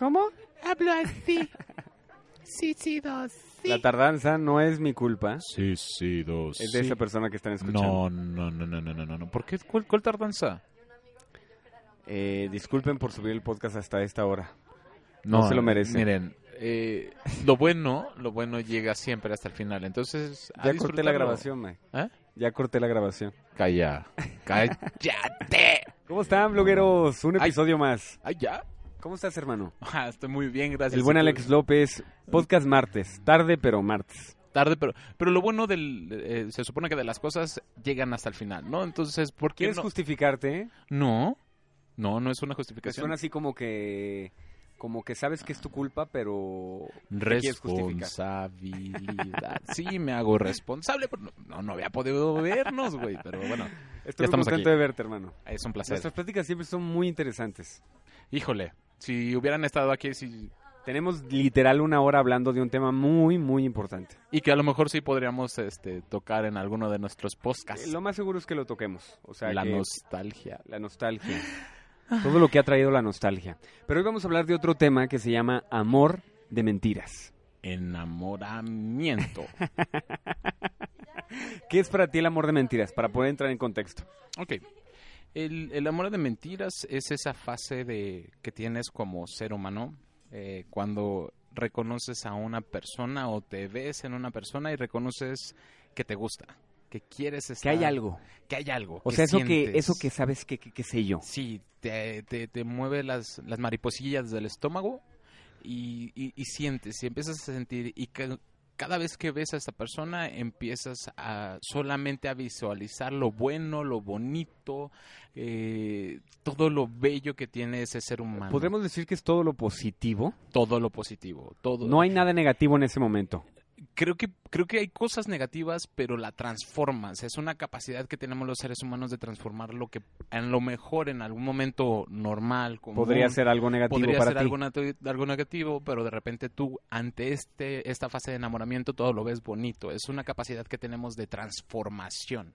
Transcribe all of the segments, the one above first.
¿Cómo? Hablo así. Sí, sí, dos. Sí. La tardanza no es mi culpa. Sí, sí, dos. Es de sí. esa persona que están escuchando. No, no, no, no, no, no, no, no. ¿Por qué? ¿Cuál, cuál tardanza? Eh, disculpen por subir el podcast hasta esta hora. No se lo merece. Miren, eh, lo bueno, lo bueno llega siempre hasta el final. Entonces, Ya corté la grabación, Mike. ¿Eh? Ya corté la grabación. Calla. Cállate. ¿Cómo están, blogueros? Un Ay. episodio más. Ay, ya. ¿Cómo estás, hermano? Ah, estoy muy bien, gracias. El buen. Alex López. Podcast martes. Tarde, pero martes. Tarde, pero, pero lo bueno del... eh, se supone que de las cosas llegan hasta el final, ¿no? Entonces, ¿por qué ¿Quieres no? justificarte? No, no, no es una justificación. suena así como que... Como que sabes que es tu culpa, pero... Responsabilidad. Sí, me hago responsable, pero no, no, no había podido vernos, güey. Pero bueno, Estoy muy estamos contento aquí. de verte, hermano. es un placer. Nuestras pláticas siempre son muy interesantes. Híjole, si hubieran estado aquí sí, Tenemos literal una hora hablando de un tema muy, muy importante. y que a lo mejor sí podríamos este, tocar en alguno de nuestros podcasts. Eh, Lo más seguro es que lo toquemos. O sea, la que- nostalgia. la nostalgia. Todo lo que ha traído la nostalgia. Pero hoy vamos a hablar de otro tema que se llama amor de mentiras. Enamoramiento. ¿Qué es para ti el amor de mentiras? Para poder entrar en contexto. Ok. El, el amor de mentiras es esa fase de que tienes como ser humano eh, cuando reconoces a una persona o te ves en una persona y reconoces que te gusta, que quieres estar, Que hay algo. que hay algo. O que sea, eso que, eso que sabes que, que, que sé yo. Sí, te, te, te mueve las, las mariposillas del estómago y, y- y sientes, y empiezas a sentir, y ca- cada vez que ves a esta persona empiezas a solamente a visualizar lo bueno, lo bonito, eh, todo lo bello que tiene ese ser humano. Podemos decir que es todo lo positivo. Todo lo positivo, todo. No hay nada negativo en ese momento. Creo que creo que hay cosas negativas, pero la transformas. Es una capacidad que tenemos los seres humanos de transformar lo que en lo mejor en algún momento normal, común, Podría ser algo negativo podría para ser ti. algo, algo negativo, pero de repente tú ante este esta fase de enamoramiento todo lo ves bonito. Es una capacidad que tenemos de transformación.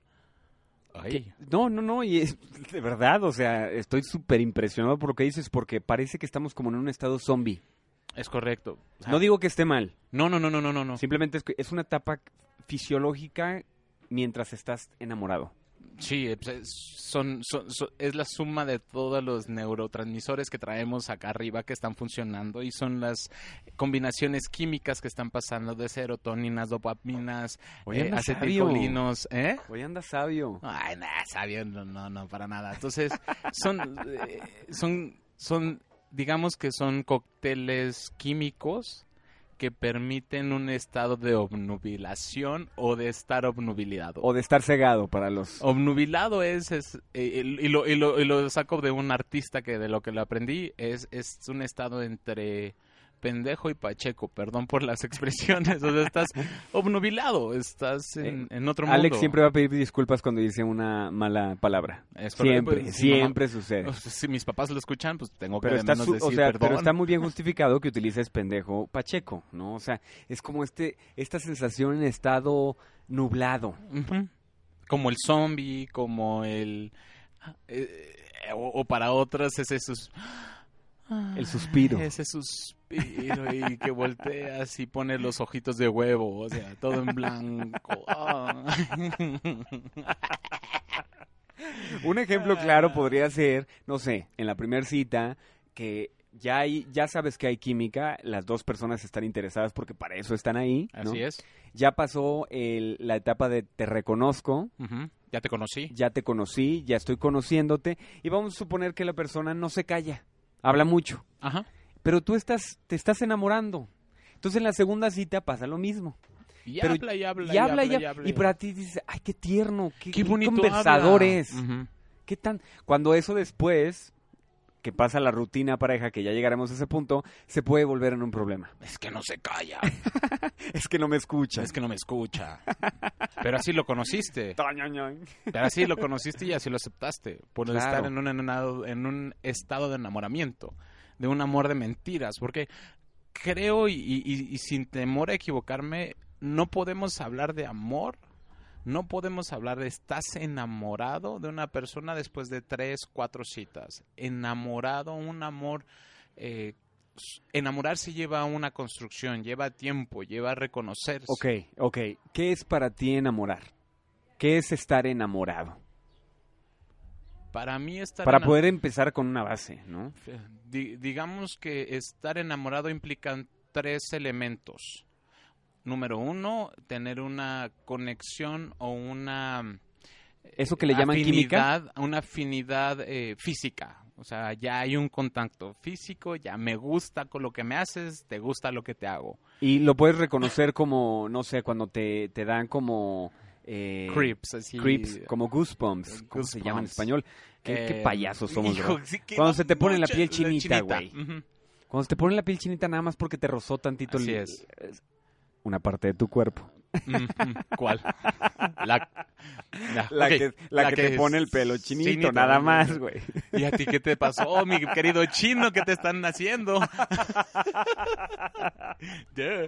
Ay, No, no, no, y es de verdad, o sea, estoy súper impresionado por lo que dices porque parece que estamos como en un estado zombie. Es correcto. O sea, No digo que esté mal, no, no, no, no, no, no, simplemente es, que es una etapa fisiológica mientras estás enamorado. Sí, eh, pues, es, son, son- son- es la suma de todos los neurotransmisores que traemos acá arriba que están funcionando y son las combinaciones químicas que están pasando de serotoninas, dopaminas, eh, acetilcolinos, ¿eh? Hoy anda sabio. Ay, nada, sabio, no, no, no, para nada. Entonces, son, eh, son, son, digamos que son cócteles químicos que permiten un estado de obnubilación o de estar obnubilado. O de estar cegado para los... Obnubilado es, es eh, y, lo, y, lo, y lo saco de un artista que de lo que lo aprendí, es, es un estado entre pendejo y pacheco, perdón por las expresiones, o sea, estás obnubilado, estás en, en otro mundo. Eh, Alex siempre va a pedir disculpas cuando dice una mala palabra. Es Siempre, pues, si siempre sucede. si mis papás lo escuchan, pues tengo que Pero de está, menos su- decir o sea, perdón. pero está muy bien justificado que utilices pendejo Pacheco, ¿no? O sea, es como este esta sensación en estado nublado. Como el zombie, como el... eh, o, o para otras es esos... El suspiro. Ese suspiro y que volteas y pones los ojitos de huevo, o sea, todo en blanco. Ah. Un ejemplo claro podría ser, no sé, en la primera cita que ya hay, ya sabes que hay química, las dos personas están interesadas porque para eso están ahí, ¿no? Así es. Ya pasó el- la etapa de te reconozco. Ya te conocí. ya te conocí, ya estoy conociéndote y vamos a suponer que la persona no se calla, habla mucho. Ajá. Pero tú estás, te estás enamorando. Entonces en la segunda cita pasa lo mismo. Y Pero- habla y habla y habla y, y habla, y para ti dices, ay, qué tierno, qué, Qué bonito conversador habla. es. ¿Qué tan? Cuando eso después, que pasa la rutina pareja, que ya llegaremos a ese punto, se puede volver en un problema. Es que no se calla. Es que no me escucha. es que no me escucha. Pero así lo conociste. Pero así lo conociste y así lo aceptaste. Por Claro. estar en un, en un estado de enamoramiento. De un amor de mentiras. Porque creo, y, y- sin temor a equivocarme, no podemos hablar de amor. No podemos hablar de estás enamorado de una persona después de tres, cuatro citas. Enamorado, un amor. eh, enamorarse lleva una construcción, lleva tiempo, lleva a reconocerse. Ok, ok. ¿Qué es para ti enamorar? ¿Qué es estar enamorado? Para mí estar Para poder empezar con una base, ¿no? Di- digamos que estar enamorado implican tres elementos. Número uno, tener una conexión o una Eso que le llaman química. una afinidad eh, física. O sea, ya hay un contacto físico, ya me gusta con lo que me haces, te gusta lo que te hago. Y lo puedes reconocer como, no sé, cuando te, te dan como... eh, Creeps, así. creeps, como goosebumps. ¿Cómo se llama en Goosebumps. español? ¿Qué, qué Eh, payasos somos, hijo, Cuando se te pone la piel chinita, güey. Cuando se te pone la piel chinita nada más porque te rozó tantito Así el- es. una parte de tu cuerpo. ¿Cuál? La, La que, la que te pone el pelo chinito, chinito, nada más, güey. ¿Y a ti qué te pasó, mi querido chino? ¿Qué te están haciendo? Yeah.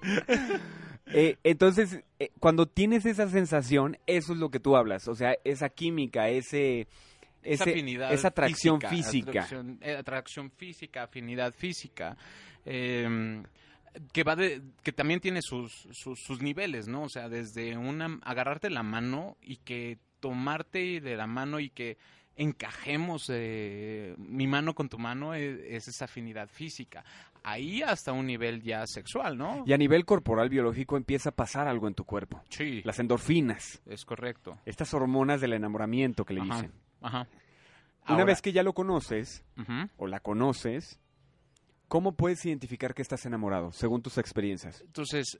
Eh, entonces, eh, cuando tienes esa sensación, eso es lo que tú hablas. O sea, esa química, ese... Esa ese- afinidad esa atracción física. Atracción, eh, atracción física, afinidad física. eh, que va de, que también tiene sus, sus, sus niveles, ¿no? O sea, desde una agarrarte la mano y que tomarte de la mano y que encajemos eh, mi mano con tu mano es, es esa afinidad física. Ahí hasta un nivel ya sexual, ¿no? Y a nivel corporal biológico empieza a pasar algo en tu cuerpo. Sí, Las endorfinas, es correcto. estas hormonas del enamoramiento que le Ajá, dicen. ajá. Una vez que ya lo conoces o la conoces, ¿cómo puedes identificar que estás enamorado, según tus experiencias? Entonces,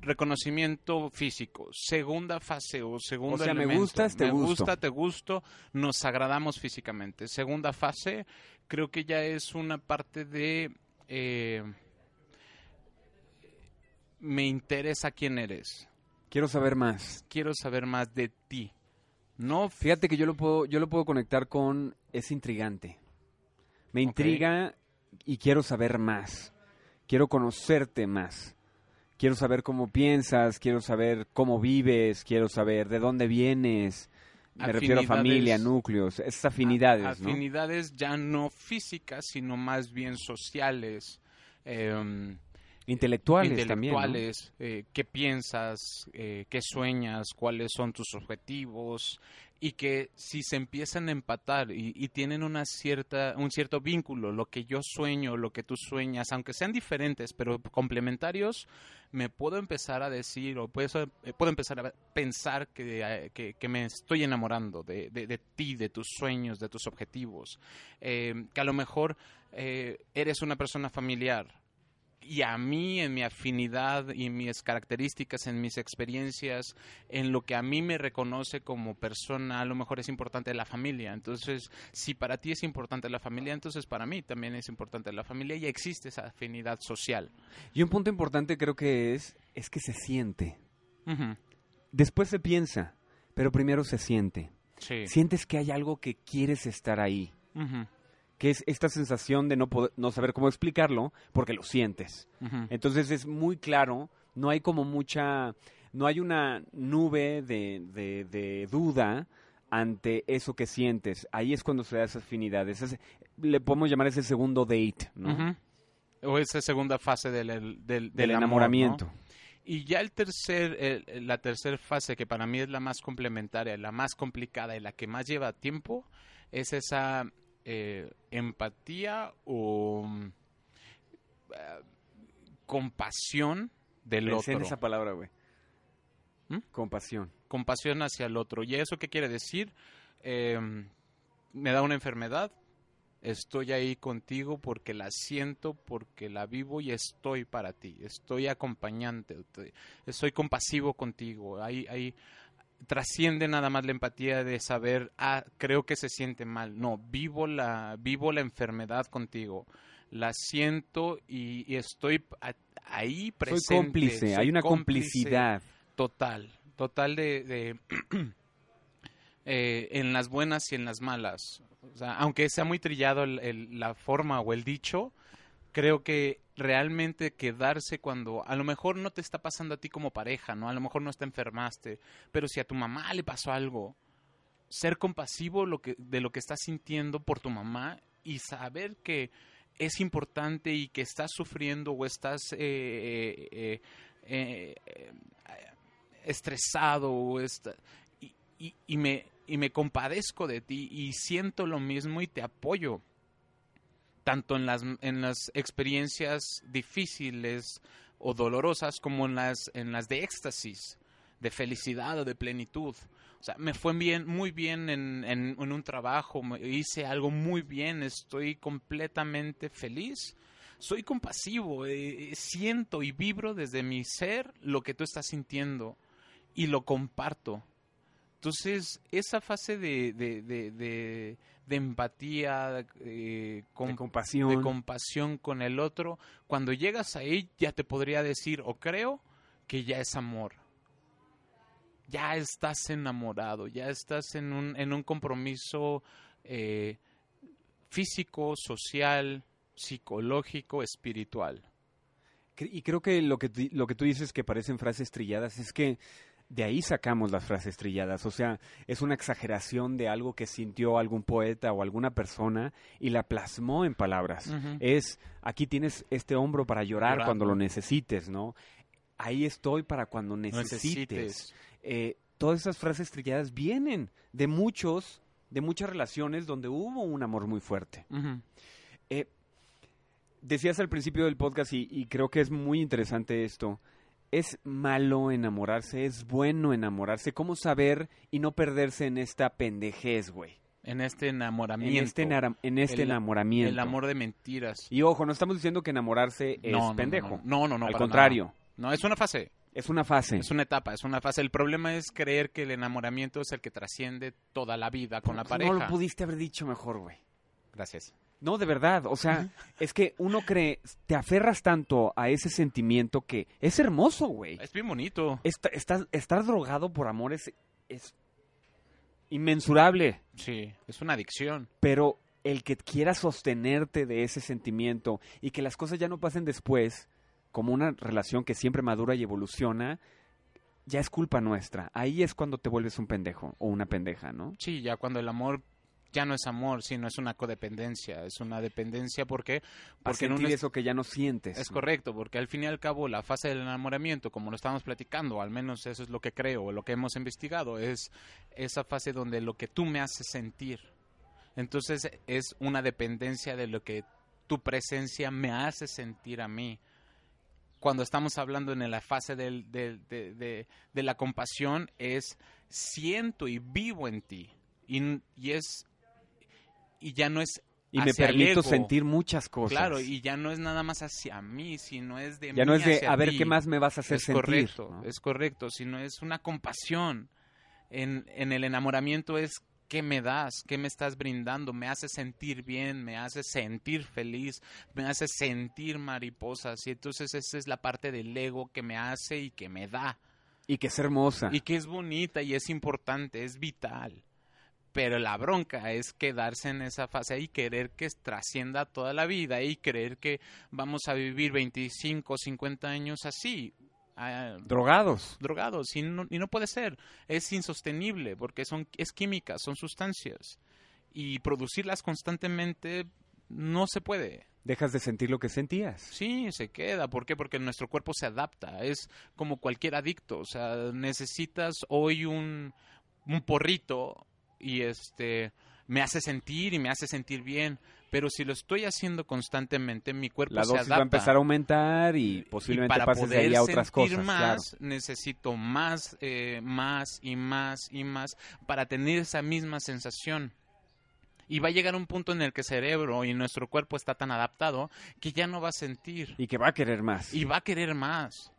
reconocimiento físico, segunda fase o segundo O sea, me elemento. gustas, te me gusto. gusta, te gusto, nos agradamos físicamente. Segunda fase, creo que ya es una parte de eh, me interesa quién eres, Quiero saber más. quiero saber más de ti. No, Fíjate que yo lo puedo, yo lo puedo conectar con es intrigante. Me intriga y quiero saber más. Quiero conocerte más. Quiero saber cómo piensas, quiero saber cómo vives, quiero saber de dónde vienes. Me refiero a familia, núcleos, esas afinidades, afinidades ya no físicas, sino más bien sociales. em, Intelectuales, también. ¿no? eh, qué piensas, eh, qué sueñas, cuáles son tus objetivos y que si se empiezan a empatar y, y tienen una cierta, un cierto vínculo, lo que yo sueño, lo que tú sueñas, aunque sean diferentes pero complementarios, me puedo empezar a decir o puedo, puedo empezar a pensar que, que, me estoy enamorando de, de- de ti, de tus sueños, de tus objetivos, Eh, que a lo mejor eh, eres una persona familiar, y a mí, en mi afinidad y mis características, en mis experiencias, en lo que a mí me reconoce como persona, a lo mejor es importante la familia. Entonces, si para ti es importante la familia, entonces para mí también es importante la familia y existe esa afinidad social. Y un punto importante creo que es, es que se siente. Después se piensa, pero primero se siente. Sí. Sientes que hay algo que quieres estar ahí. Que es esta sensación de no, poder- no saber cómo explicarlo porque lo sientes. Entonces es muy claro, no hay como mucha, no hay una nube de, de- de duda ante eso que sientes. Ahí es cuando se da esa afinidad. Ese- le podemos llamar ese segundo date, ¿no? O esa segunda fase del, del, del- Del amor, ¿no? enamoramiento. Y ya el tercer, el- la tercera fase, que para mí es la más complementaria, la más complicada y la que más lleva tiempo, es esa eh, empatía o mm, eh, compasión del Pensé en otro. esa palabra, güey. ¿Mm? Compasión. Compasión hacia el otro. ¿Y eso qué quiere decir? Eh, me da una enfermedad, Estoy ahí contigo porque la siento, porque la vivo y estoy para ti. Estoy acompañante, te- estoy compasivo contigo. Ahí, ahí trasciende nada más la empatía de saber, ah, creo que se siente mal. No, vivo la, vivo la enfermedad contigo. La siento y, y estoy a- ahí presente. Soy cómplice, Soy hay una cómplice complicidad. Total, total de, de, eh, en las buenas y en las malas. O sea, aunque sea muy trillado el- el- la forma o el dicho, creo que realmente quedarse cuando a lo mejor no te está pasando a ti como pareja, ¿no? A lo mejor no te enfermaste, pero si a tu mamá le pasó algo, ser compasivo lo que, de lo que estás sintiendo por tu mamá y saber que es importante y que estás sufriendo o estás eh, eh, eh, eh, estresado o está- y, me, y me compadezco de ti y siento lo mismo y te apoyo tanto en las, en las experiencias difíciles o dolorosas como en las, en las de éxtasis, de felicidad o de plenitud. O sea, me fue bien, muy bien en, en- en un trabajo, me- hice algo muy bien, estoy completamente feliz. Soy compasivo, eh, eh, siento y vibro desde mi ser lo que tú estás sintiendo y lo comparto. Entonces, esa fase de, de, de, de- empatía, eh, de compasión. de compasión con el otro, cuando llegas ahí ya te podría decir o creo que ya es amor. Ya estás enamorado, ya estás en un, en un compromiso eh, físico, social, psicológico, espiritual. Y creo que lo que, lo que tú dices que parecen frases trilladas es que de ahí sacamos las frases trilladas. O sea, es una exageración de algo que sintió algún poeta o alguna persona y la plasmó en palabras. Es, aquí tienes este hombro para llorar cuando lo necesites, ¿no? Ahí estoy para cuando necesites. Necesites. Eh, todas esas frases trilladas vienen de muchos, de muchas relaciones donde hubo un amor muy fuerte. Eh, decías al principio del podcast y, y creo que es muy interesante esto. Es malo enamorarse, es bueno enamorarse. ¿Cómo saber y no perderse en esta pendejez, güey? En este En enamoramiento. este, enara- en este El- enamoramiento. El amor de mentiras. Y ojo, no estamos diciendo que enamorarse es No, no, no, pendejo. No, no, no. Al contrario, nada. No, es una fase. es una fase. Es una etapa, es una fase. El problema es creer que el enamoramiento es el que trasciende toda la vida con la pareja. No lo pudiste haber dicho mejor, güey. Gracias. No, de verdad. O sea, es que uno cree, te aferras tanto a ese sentimiento que es hermoso, güey. Es bien bonito. Estás- estar drogado por amor es, es inmensurable, Sí, es una adicción. pero el que quiera sostenerte de ese sentimiento y que las cosas ya no pasen después, como una relación que siempre madura y evoluciona, ya es culpa nuestra. Ahí es cuando te vuelves un pendejo o una pendeja, ¿no? Sí, ya cuando el amor ya no es amor, sino es una codependencia. Es una dependencia porque, porque sentir es- eso que ya no sientes. Es ¿no? correcto, porque al fin y al cabo la fase del enamoramiento, como lo estamos platicando, al menos eso es lo que creo, o lo que hemos investigado, es esa fase donde lo que tú me haces sentir. Entonces es una dependencia de lo que tu presencia me hace sentir a mí. Cuando estamos hablando en la fase del- del- de, de- de la compasión, es siento y vivo en ti. Y, y es y ya no es Y me permito ego. sentir muchas cosas. Claro, y ya no es nada más hacia mí, sino es de ya no es de a ver qué más me vas a hacer es sentir. correcto, ¿no? es correcto, sino es una compasión. En, en el enamoramiento es qué me das, qué me estás brindando, me hace sentir bien, me hace sentir feliz, me hace sentir mariposas. Y entonces esa es la parte del ego que me hace y que me da. Y que es hermosa. Y que es bonita y es importante, es vital. Pero la bronca es quedarse en esa fase y querer que trascienda toda la vida y creer que vamos a vivir 25 o 50 años así, ah, Drogados. drogados. Y no, y no puede ser. Es insostenible porque son, es química, son sustancias. Y producirlas constantemente no se puede. Dejas de sentir lo que sentías. Sí, se queda. ¿Por qué? Porque nuestro cuerpo se adapta. Es como cualquier adicto. O sea, necesitas hoy un, un porrito y este me hace sentir y me hace sentir bien. Pero si lo estoy haciendo constantemente, mi cuerpo La se dosis adapta. va a empezar a aumentar y posiblemente Y para pases de poder ahí a otras sentir cosas. más, claro. necesito más, eh, más y más y más para tener esa misma sensación. Y va a llegar un punto en el que el cerebro y nuestro cuerpo está tan adaptado que ya no va a sentir Y que va a querer más. y va a querer más.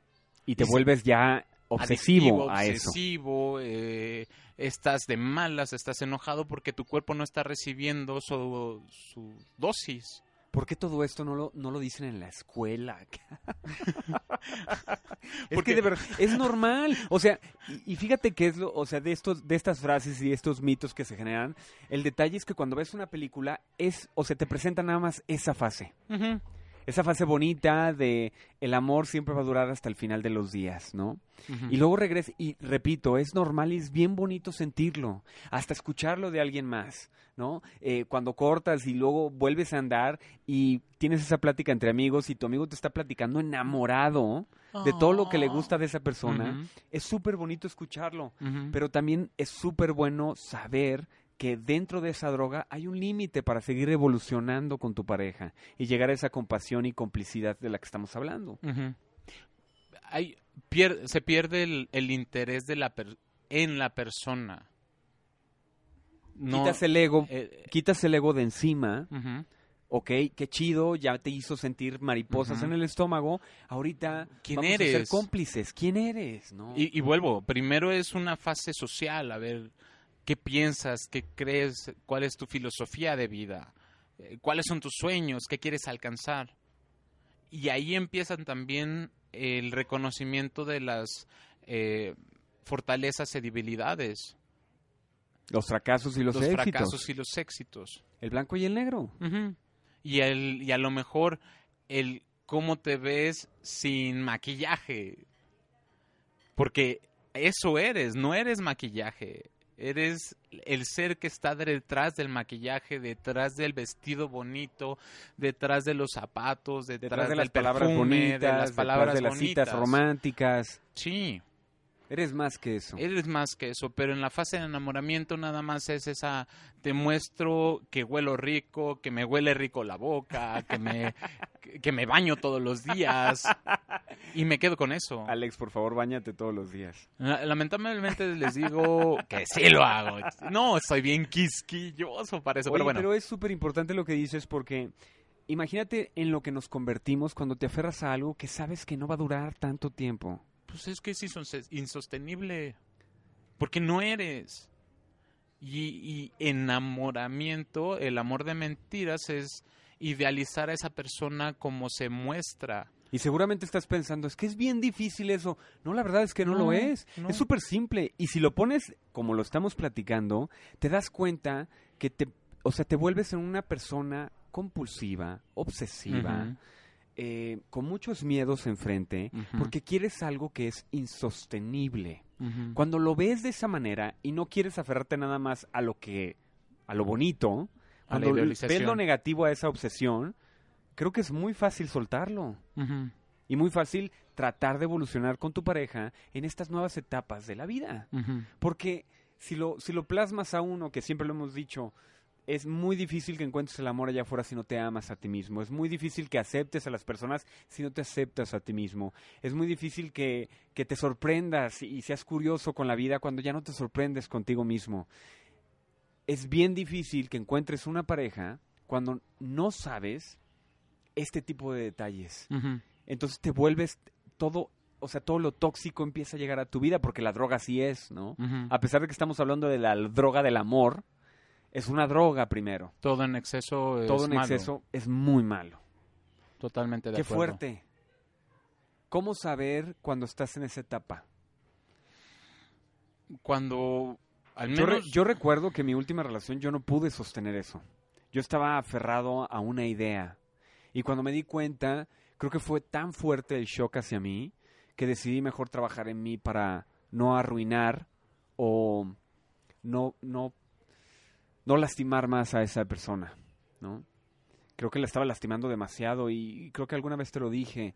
Y te y se- vuelves ya obsesivo Adictivo, a eso. eh, estás de malas, estás enojado porque tu cuerpo no está recibiendo su, su dosis. ¿Por qué todo esto no lo, no lo dicen en la escuela? es Porque- que de verdad, es normal. O sea, y, y fíjate que es lo, o sea, de estos, de estas frases y estos mitos que se generan, el detalle es que cuando ves una película es, o se te presenta nada más esa fase. Esa fase bonita de el amor siempre va a durar hasta el final de los días, ¿no? Y luego regresa, y repito, es normal y es bien bonito sentirlo, hasta escucharlo de alguien más, ¿no? Eh, cuando cortas y luego vuelves a andar y tienes esa plática entre amigos y tu amigo te está platicando enamorado de todo lo que le gusta de esa persona, es súper bonito escucharlo, pero también es súper bueno saber que dentro de esa droga hay un límite para seguir evolucionando con tu pareja y llegar a esa compasión y complicidad de la que estamos hablando. Hay- pier- se pierde el, el interés de la per- en la persona. No, quitas el ego, eh, quitas el ego de encima, ujú. ok, qué chido, ya te hizo sentir mariposas en el estómago, ahorita ¿Quién vamos a ser eres? cómplices, ¿quién eres? ¿No? Y, y vuelvo, primero es una fase social, a ver qué piensas, qué crees, cuál es tu filosofía de vida, eh, cuáles son tus sueños, qué quieres alcanzar. Y ahí empiezan también el reconocimiento de las eh, fortalezas y debilidades, los fracasos y los, los éxitos, fracasos y los éxitos. el blanco y el negro. Y, el, y a lo mejor el cómo te ves sin maquillaje. Porque eso eres, no eres maquillaje. Eres el ser que está detrás del maquillaje, detrás del vestido bonito, detrás de los zapatos, detrás, Detrás de del las palabras perfume, bonitas, de las detrás palabras de las bonitas. citas románticas. Sí, Eres más que eso. eres más que eso, pero en la fase de enamoramiento nada más es esa, te muestro que huelo rico, que me huele rico la boca, que me, que- me baño todos los días y me quedo con eso. Alex, por favor, bañate todos los días. La- Lamentablemente les digo que sí lo hago. No, soy bien quisquilloso para eso, Oye, pero bueno. pero es súper importante lo que dices porque imagínate en lo que nos convertimos cuando te aferras a algo que sabes que no va a durar tanto tiempo. Pues es que es insos- insostenible. Porque no eres. Y, y enamoramiento, el amor de mentiras es idealizar a esa persona como se muestra. Y seguramente estás pensando, es que es bien difícil eso. No, la verdad es que no, No, lo es. no. Es súper simple. Y si lo pones como lo estamos platicando, te das cuenta que te, o sea, te vuelves en una persona compulsiva, obsesiva, eh, con muchos miedos enfrente, porque quieres algo que es insostenible. Cuando lo ves de esa manera y no quieres aferrarte nada más a lo que, a lo bonito, A la cuando ves lo negativo a esa obsesión, creo que es muy fácil soltarlo y muy fácil tratar de evolucionar con tu pareja en estas nuevas etapas de la vida. Porque si lo, si lo plasmas a uno, que siempre lo hemos dicho, es muy difícil que encuentres el amor allá afuera si no te amas a ti mismo. Es muy difícil que aceptes a las personas si no te aceptas a ti mismo. Es muy difícil que, que te sorprendas y seas curioso con la vida cuando ya no te sorprendes contigo mismo. Es bien difícil que encuentres una pareja cuando no sabes este tipo de detalles entonces te vuelves todo, o sea, todo lo tóxico empieza a llegar a tu vida, porque la droga sí es, ¿no? A pesar de que estamos hablando de la droga del amor, es una droga primero. Todo en exceso es todo en malo. exceso es muy malo. Totalmente de Qué acuerdo. fuerte. ¿Cómo saber cuando estás en esa etapa? Cuando al Yo, re- yo recuerdo que en mi última relación yo no pude sostener eso. Yo estaba aferrado a una idea. Y cuando me di cuenta, creo que fue tan fuerte el shock hacia mí que decidí mejor trabajar en mí para no arruinar o no, no, no lastimar más a esa persona, ¿no? Creo que la estaba lastimando demasiado y creo que alguna vez te lo dije.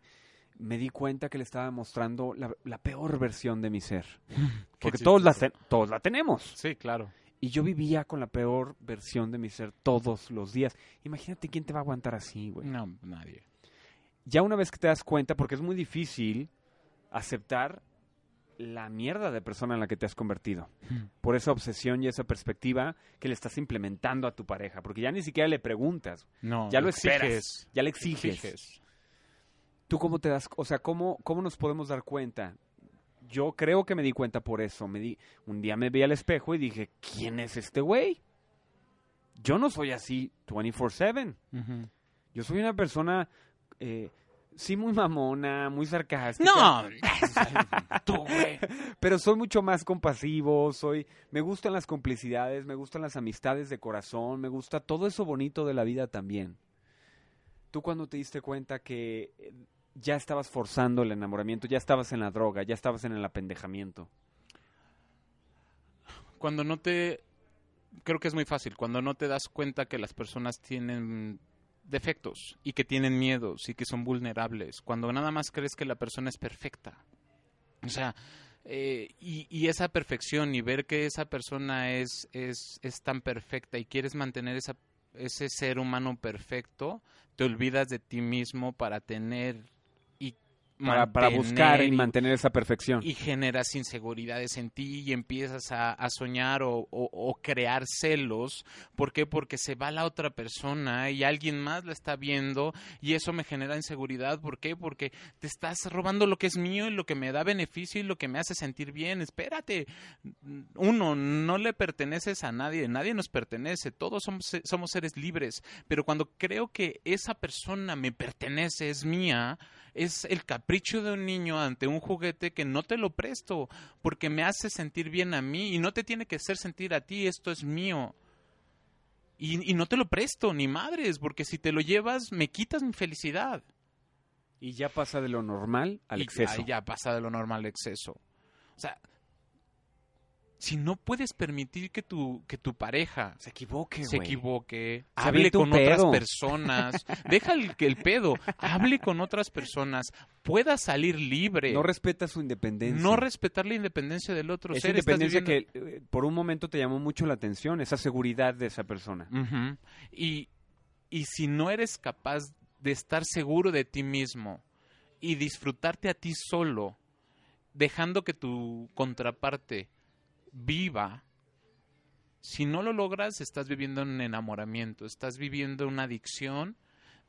Me di cuenta que le estaba mostrando la, la peor versión de mi ser. Porque todos la, todos la tenemos. Sí, claro. Y yo vivía con la peor versión de mi ser todos los días. Imagínate quién te va a aguantar así, güey. No, nadie. Ya una vez que te das cuenta, porque es muy difícil aceptar la mierda de persona en la que te has convertido. Por esa obsesión y esa perspectiva que le estás implementando a tu pareja. Porque ya ni siquiera le preguntas, No, ya lo esperas, ya le exiges. ¿Tú cómo te das, o sea, cómo, cómo nos podemos dar cuenta? Yo creo que me di cuenta por eso. Me di, un día me vi al espejo y dije, ¿quién es este güey? Yo no soy así 24/7. Ujú. Yo soy una persona, eh, sí muy mamona, muy sarcástica. No, tú, güey. Pero soy mucho más compasivo, soy, me gustan las complicidades, me gustan las amistades de corazón, me gusta todo eso bonito de la vida también. ¿Tú cuando te diste cuenta que eh, ya estabas forzando el enamoramiento, ya estabas en la droga, ya estabas en el apendejamiento? Cuando no te... Creo que es muy fácil. Cuando no te das cuenta que las personas tienen defectos y que tienen miedos y que son vulnerables. Cuando nada más crees que la persona es perfecta. O sea, eh, y, y esa perfección y ver que esa persona es, es, es tan perfecta y quieres mantener esa, ese ser humano perfecto, te olvidas de ti mismo para tener Para, para buscar y mantener mantener esa perfección. y generas inseguridades en ti y empiezas a, a soñar o, o- o crear celos. ¿Por qué? Porque se va la otra persona y alguien más la está viendo y eso me genera inseguridad. ¿Por qué? Porque te estás robando lo que es mío y lo que me da beneficio y lo que me hace sentir bien. Espérate. Uno, no le perteneces a nadie, nadie nos pertenece, todos somos, somos seres libres. Pero cuando creo que esa persona me pertenece, es mía, es el capricho de un niño ante un juguete que no te lo presto porque me hace sentir bien a mí y no te tiene que hacer sentir a ti, esto es mío. Y, y no te lo presto, ni madres, porque si te lo llevas me quitas mi felicidad. Y ya pasa de lo normal al Y exceso. ahí ya pasa de lo normal al exceso. O sea, si no puedes permitir que tu, que tu pareja Se equivoque, se equivoque, hable con otras personas, deja el, el pedo, hable con otras personas, pueda salir libre, No respeta su independencia. no respetar la independencia del otro esa ser. independencia viviendo- que eh, por un momento te llamó mucho la atención, esa seguridad de esa persona. Y, y si no eres capaz de estar seguro de ti mismo y disfrutarte a ti solo, dejando que tu contraparte viva, si no lo logras, estás viviendo un enamoramiento, estás viviendo una adicción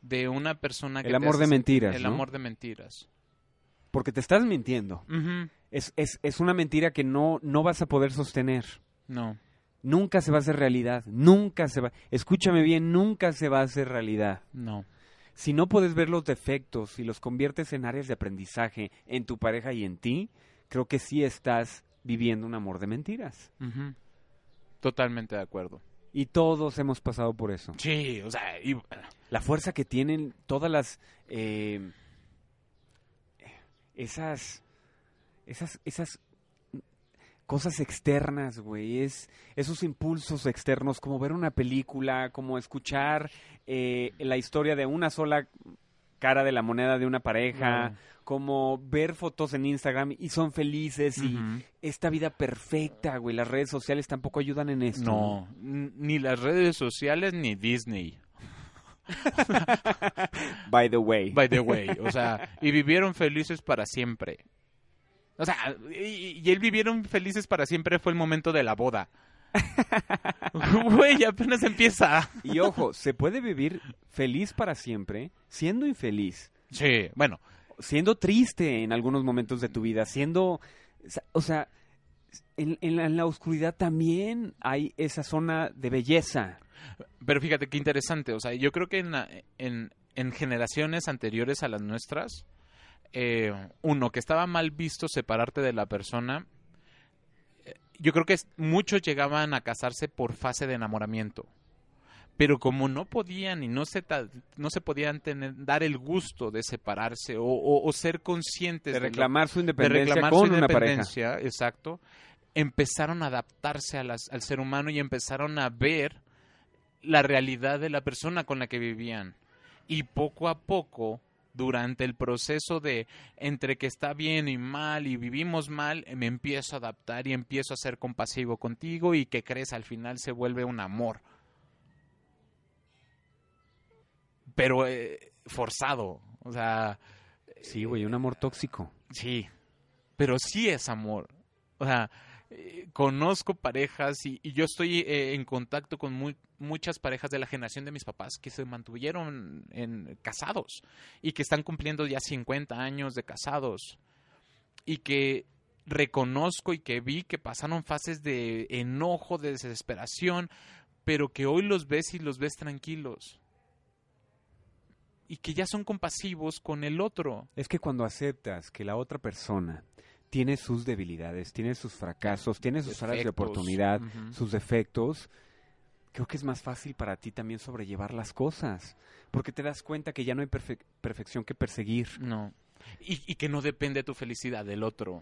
de una persona que El te amor hace de mentiras, El ¿no? amor de mentiras. Porque te estás mintiendo. Es, es, es una mentira que no, no vas a poder sostener. No. Nunca se va a hacer realidad. Nunca se va. Escúchame bien, nunca se va a hacer realidad. No. Si no puedes ver los defectos y los conviertes en áreas de aprendizaje en tu pareja y en ti, creo que sí estás viviendo un amor de mentiras. Totalmente de acuerdo. Y todos hemos pasado por eso. Sí, o sea, y- La fuerza que tienen todas las eh, esas esas esas cosas externas, güey, es esos impulsos externos, como ver una película, como escuchar eh, la historia de una sola cara de la moneda de una pareja, como ver fotos en Instagram y son felices y esta vida perfecta, güey, las redes sociales tampoco ayudan en esto. No, ni las redes sociales ni Disney, By the way. by the way. O sea, y vivieron felices para siempre. O sea, y, y él vivieron felices para siempre fue el momento de la boda. Güey, apenas empieza. Y ojo, se puede vivir feliz para siempre siendo infeliz, Sí, bueno, siendo triste en algunos momentos de tu vida, siendo, o sea, en, en la, en la oscuridad también hay esa zona de belleza. pero fíjate qué interesante. O sea, yo creo que en, la- en, en generaciones anteriores a las nuestras, eh, uno, que estaba mal visto separarte de la persona, yo creo que muchos llegaban a casarse por fase de enamoramiento. Pero como no podían y no se, no se podían tener, dar el gusto de separarse o, o- o ser conscientes De lo- reclamar su de independencia reclamar con su una pareja. exacto, empezaron a adaptarse a las- al ser humano y empezaron a ver la realidad de la persona con la que vivían. Y poco a poco, durante el proceso de entre que está bien y mal y vivimos mal, me empiezo a adaptar y empiezo a ser compasivo contigo y que crees al final se vuelve un amor. Pero eh, forzado, o sea, Sí, güey, un amor tóxico. sí, pero sí es amor. O sea, eh, conozco parejas y, yo estoy eh, en contacto con mu- muchas parejas de la generación de mis papás que se mantuvieron en, casados y que están cumpliendo ya 50 años de casados y que reconozco y que vi que pasaron fases de enojo, de desesperación, pero que hoy los ves y los ves tranquilos. Y que ya son compasivos con el otro. Es que cuando aceptas que la otra persona tiene sus debilidades, tiene sus fracasos, tiene sus áreas de oportunidad, sus defectos, creo que es más fácil para ti también sobrellevar las cosas. Porque te das cuenta que ya no hay perfe- perfección que perseguir. No. Y, y que no depende tu felicidad del otro.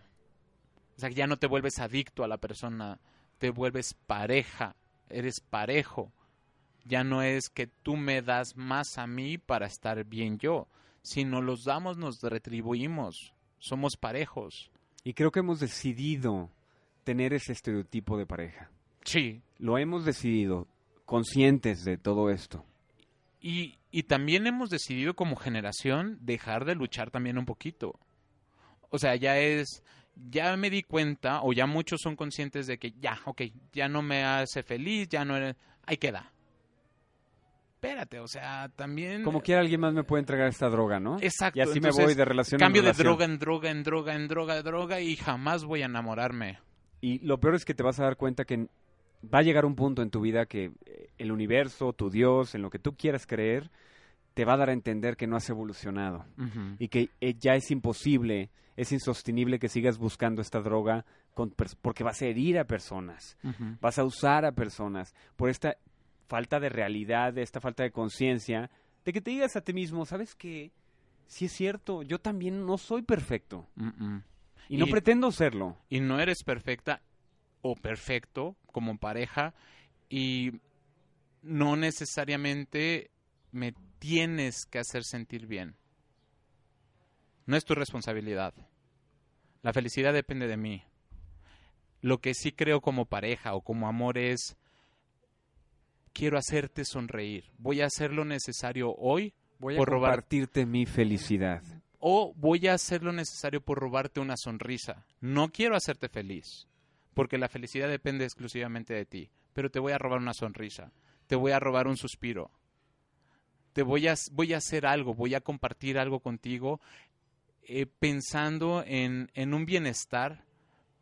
O sea, que ya no te vuelves adicto a la persona, te vuelves pareja, eres parejo. Ya no es que tú me das más a mí para estar bien yo. Si nos los damos, nos retribuimos. Somos parejos. Y creo que hemos decidido tener ese estereotipo de pareja. Sí. Lo hemos decidido, conscientes de todo esto. Y, y también hemos decidido como generación dejar de luchar también un poquito. O sea, ya es, ya me di cuenta, o ya muchos son conscientes de que ya, ok, ya no me hace feliz, ya no ahí queda. Espérate, o sea, también... Como quiera alguien más me puede entregar esta droga, ¿no? Exacto. Y así me voy de relación Cambio en de relación. droga en droga, en droga, en droga, droga, y jamás voy a enamorarme. Y lo peor es que te vas a dar cuenta que va a llegar un punto en tu vida que eh, el universo, tu Dios, en lo que tú quieras creer, te va a dar a entender que no has evolucionado y que eh, ya es imposible, es insostenible que sigas buscando esta droga con porque vas a herir a personas, vas a usar a personas por esta falta de realidad, de esta falta de conciencia, de que te digas a ti mismo, ¿sabes qué? Sí es cierto, yo también no soy perfecto y no pretendo serlo. y no eres perfecta o perfecto como pareja y no necesariamente me tienes que hacer sentir bien. No es tu responsabilidad. La felicidad depende de mí. Lo que sí creo como pareja o como amor es quiero hacerte sonreír. Voy a hacer lo necesario hoy Voy a por robar- compartirte mi felicidad. o voy a hacer lo necesario por robarte una sonrisa. No quiero hacerte feliz, porque la felicidad depende exclusivamente de ti, pero te voy a robar una sonrisa, te voy a robar un suspiro, te voy a, voy a hacer algo, voy a compartir algo contigo eh, pensando en, en un bienestar,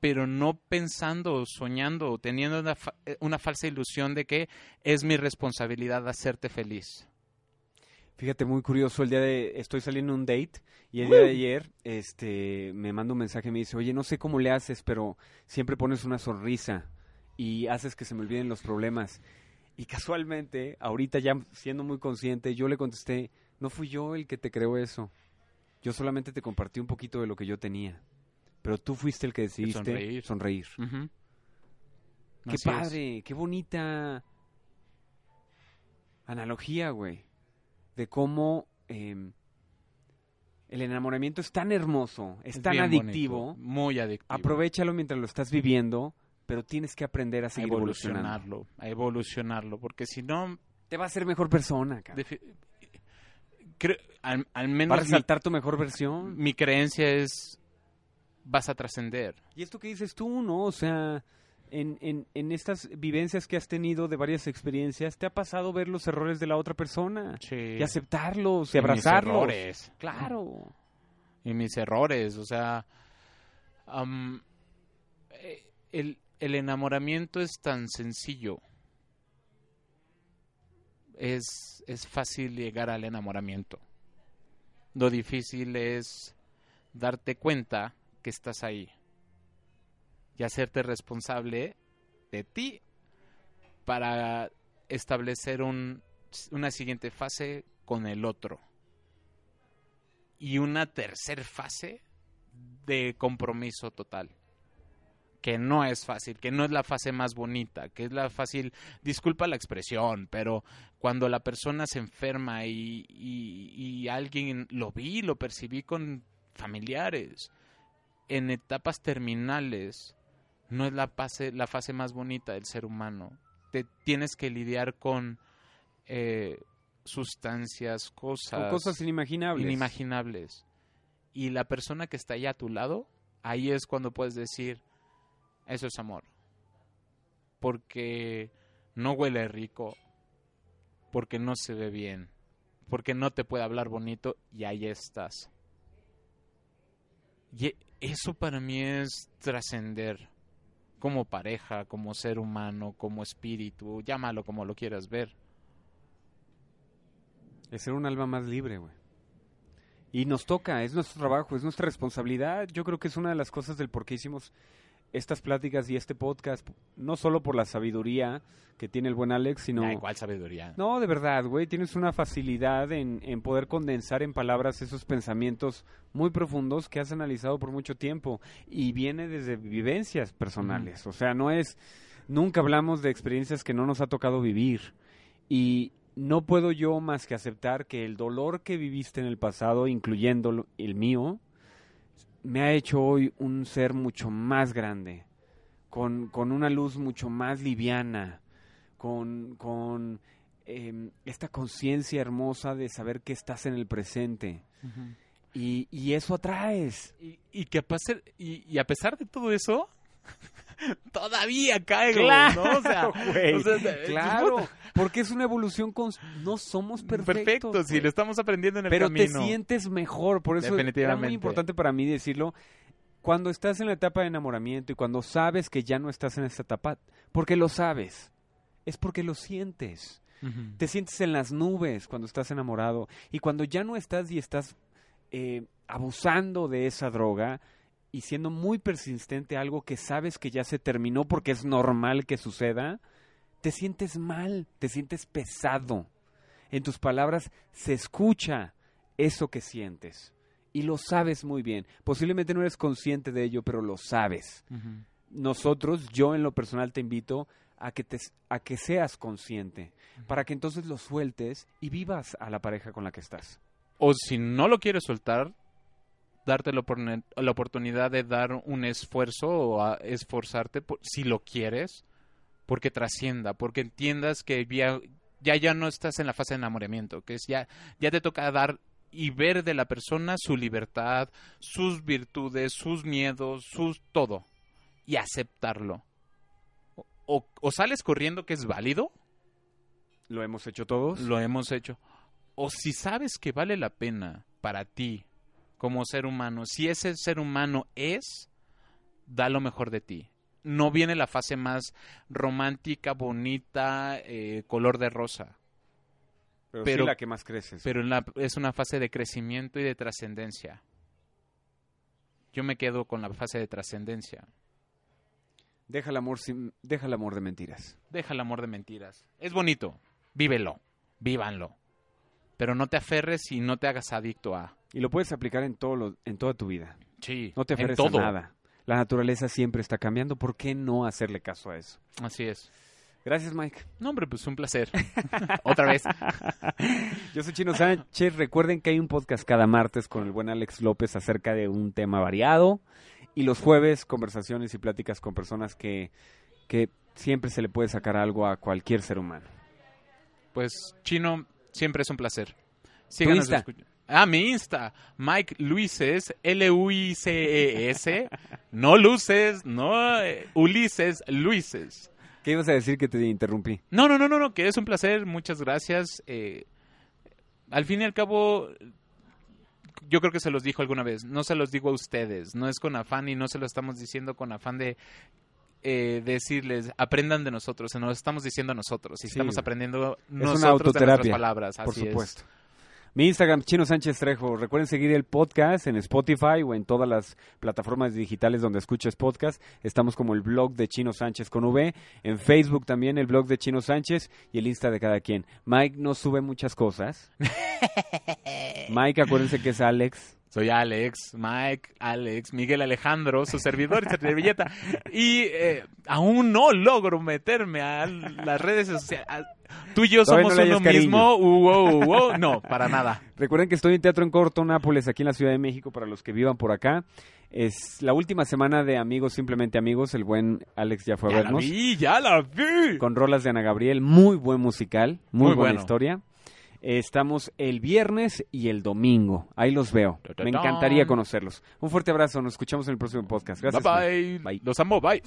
pero no pensando, soñando, teniendo una, fa- eh, una falsa ilusión de que es mi responsabilidad hacerte feliz. Fíjate, muy curioso, el día de, estoy saliendo en un date y el día de ayer, este, me manda un mensaje y me dice, oye, no sé cómo le haces, pero siempre pones una sonrisa y haces que se me olviden los problemas. Y casualmente, ahorita ya siendo muy consciente, yo le contesté, no fui yo el que te creó eso. Yo solamente te compartí un poquito de lo que yo tenía. Pero tú fuiste el que decidiste sonreír. Qué es. padre, qué bonita analogía, güey. De cómo em, el enamoramiento es tan hermoso, es, Es tan adictivo. bonito, muy adictivo. Aprovechalo mientras lo estás viviendo, pero tienes que aprender a seguir evolucionarlo, a evolucionarlo, porque si no, Te va a hacer mejor persona, cabrón. creo- al, al Va a menos mi, resaltar tu mejor versión. mi creencia es vas a trascender. Y esto que dices tú, ¿no? O sea, en, en, en estas vivencias que has tenido de varias experiencias, ¿te ha pasado ver los errores de la otra persona? Y aceptarlos, y Y mis abrazarlos. errores. Claro. y mis errores, o sea, eh, el, el enamoramiento es tan sencillo. Es, es fácil llegar al enamoramiento. Lo difícil es darte cuenta que estás ahí y hacerte responsable de ti para establecer un, una siguiente fase con el otro y una tercera fase de compromiso total. Que no es fácil, que no es la fase más bonita, que es la fácil, disculpa la expresión, pero cuando la persona se enferma y, alguien lo vi, lo percibí con familiares, en etapas terminales, no es la fase, la fase más bonita del ser humano. Te tienes que lidiar con eh, sustancias, cosas, Son cosas inimaginables. inimaginables. Y la persona que está allá a tu lado ahí es cuando puedes decir, eso es amor. Porque no huele rico, porque no se ve bien, porque no te puede hablar bonito y ahí estás. Y eso para mí es trascender como pareja, como ser humano, como espíritu, llámalo como lo quieras ver. Es ser un alma más libre, güey. Y nos toca, es nuestro trabajo, es nuestra responsabilidad. Yo creo que es una de las cosas del por qué hicimos estas pláticas y este podcast. No solo por la sabiduría que tiene el buen Alex, sino... Ay, ¿cuál sabiduría? No, de verdad, güey, tienes una facilidad en, en poder condensar en palabras esos pensamientos muy profundos que has analizado por mucho tiempo y viene desde vivencias personales, o sea, no es, nunca hablamos de experiencias que no nos ha tocado vivir y no puedo yo más que aceptar que el dolor que viviste en el pasado, incluyendo el mío, me ha hecho hoy un ser mucho más grande, con, con una luz mucho más liviana, con, con em, esta conciencia hermosa de saber que estás en el presente. Y, y eso atraes. Y, y que a pesar, y, y a pesar de todo eso, todavía caigo, Claro, ¿no? O sea, güey, o sea, claro, porque es una evolución con... No somos perfectos. perfecto, si lo estamos aprendiendo en el Pero te camino. sientes mejor, por eso era muy importante para mí decirlo. Cuando estás en la etapa de enamoramiento y cuando sabes que ya no estás en esta etapa, porque lo sabes, es porque lo sientes. Te sientes en las nubes cuando estás enamorado y cuando ya no estás y estás eh, abusando de esa droga y siendo muy persistente a algo que sabes que ya se terminó porque es normal que suceda, te sientes mal, te sientes pesado. En tus palabras se escucha eso que sientes y lo sabes muy bien. Posiblemente no eres consciente de ello, pero lo sabes nosotros, yo en lo personal te invito a que, te, a que seas consciente, para que entonces lo sueltes y vivas a la pareja con la que estás. O si no lo quieres soltar, darte la, oportunidad de dar un esfuerzo o a esforzarte por- si lo quieres, porque trascienda, porque entiendas que ya, ya ya no estás en la fase de enamoramiento, que es ya ya te toca dar y ver de la persona su libertad, sus virtudes, sus miedos, sus todo y aceptarlo. O- o sales corriendo que es válido, ¿Lo hemos hecho todos? lo hemos hecho. O si sabes que vale la pena para ti como ser humano, si ese ser humano es, da lo mejor de ti. No viene la fase más romántica, bonita, eh, color de rosa, pero, pero- sí la que más creces. pero en la- es una fase de crecimiento y de trascendencia. Yo me quedo con la fase de trascendencia. deja, el amor sin, deja el amor de mentiras. Deja el amor de mentiras. Es bonito, vívelo, vívanlo. Pero no te aferres y no te hagas adicto a... Y lo puedes aplicar en, todo lo- en toda tu vida. Sí, No te a nada. La naturaleza siempre está cambiando. ¿Por qué no hacerle caso a eso? Así es. Gracias, Mike. No, hombre, pues un placer. Otra vez. Yo soy Chino Sánchez. Recuerden que hay un podcast cada martes con el buen Alex López acerca de un tema variado. Y los jueves, conversaciones y pláticas con personas que, que siempre se le puede sacar algo a cualquier ser humano. Pues, Chino, siempre es un placer. Síganos Insta? Ah, mi Insta. Mike Luises, L-U-I-C-E-S. No Luces, no eh, Ulises, Luises. ¿Qué ibas a decir que te interrumpí? No, no, no, no, no, que es un placer. Muchas gracias. Eh, al fin y al cabo, yo creo que se los dijo alguna vez. No se los digo a ustedes. No es con afán y no se lo estamos diciendo con afán de eh, decirles, aprendan de nosotros. Se nos estamos diciendo a nosotros. Y Sí. estamos aprendiendo una nosotros de nuestras palabras. Por así es. Mi Instagram, Chino Sánchez Trejo. Recuerden seguir el podcast en Spotify o en todas las plataformas digitales donde escuches podcast. Estamos como el blog de Chino Sánchez con V. En Facebook también el blog de Chino Sánchez y el Insta de cada quien. Mike no sube muchas cosas. Mike, acuérdense que es Alex. Soy Alex, Mike, Alex, Miguel Alejandro, su servidor y servilleta. Y eh, aún no logro meterme a las redes sociales. Tú y yo Todavía somos no uno cariño. mismo. Uh, uh. No, para nada. Recuerden que estoy en Teatro en Corto, Nápoles, aquí en la Ciudad de México, para los que vivan por acá. Es la última semana de Amigos, simplemente Amigos. El buen Alex ya fue a Ya la vernos. vi, ya la vi. con rolas de Ana Gabriel, muy buen musical, muy, Muy buena bueno. historia. Estamos el viernes y el domingo. Ahí los veo. Me encantaría conocerlos. Un fuerte abrazo. Nos escuchamos en el próximo podcast. Gracias. bye, bye. Bye. Los amo. Bye.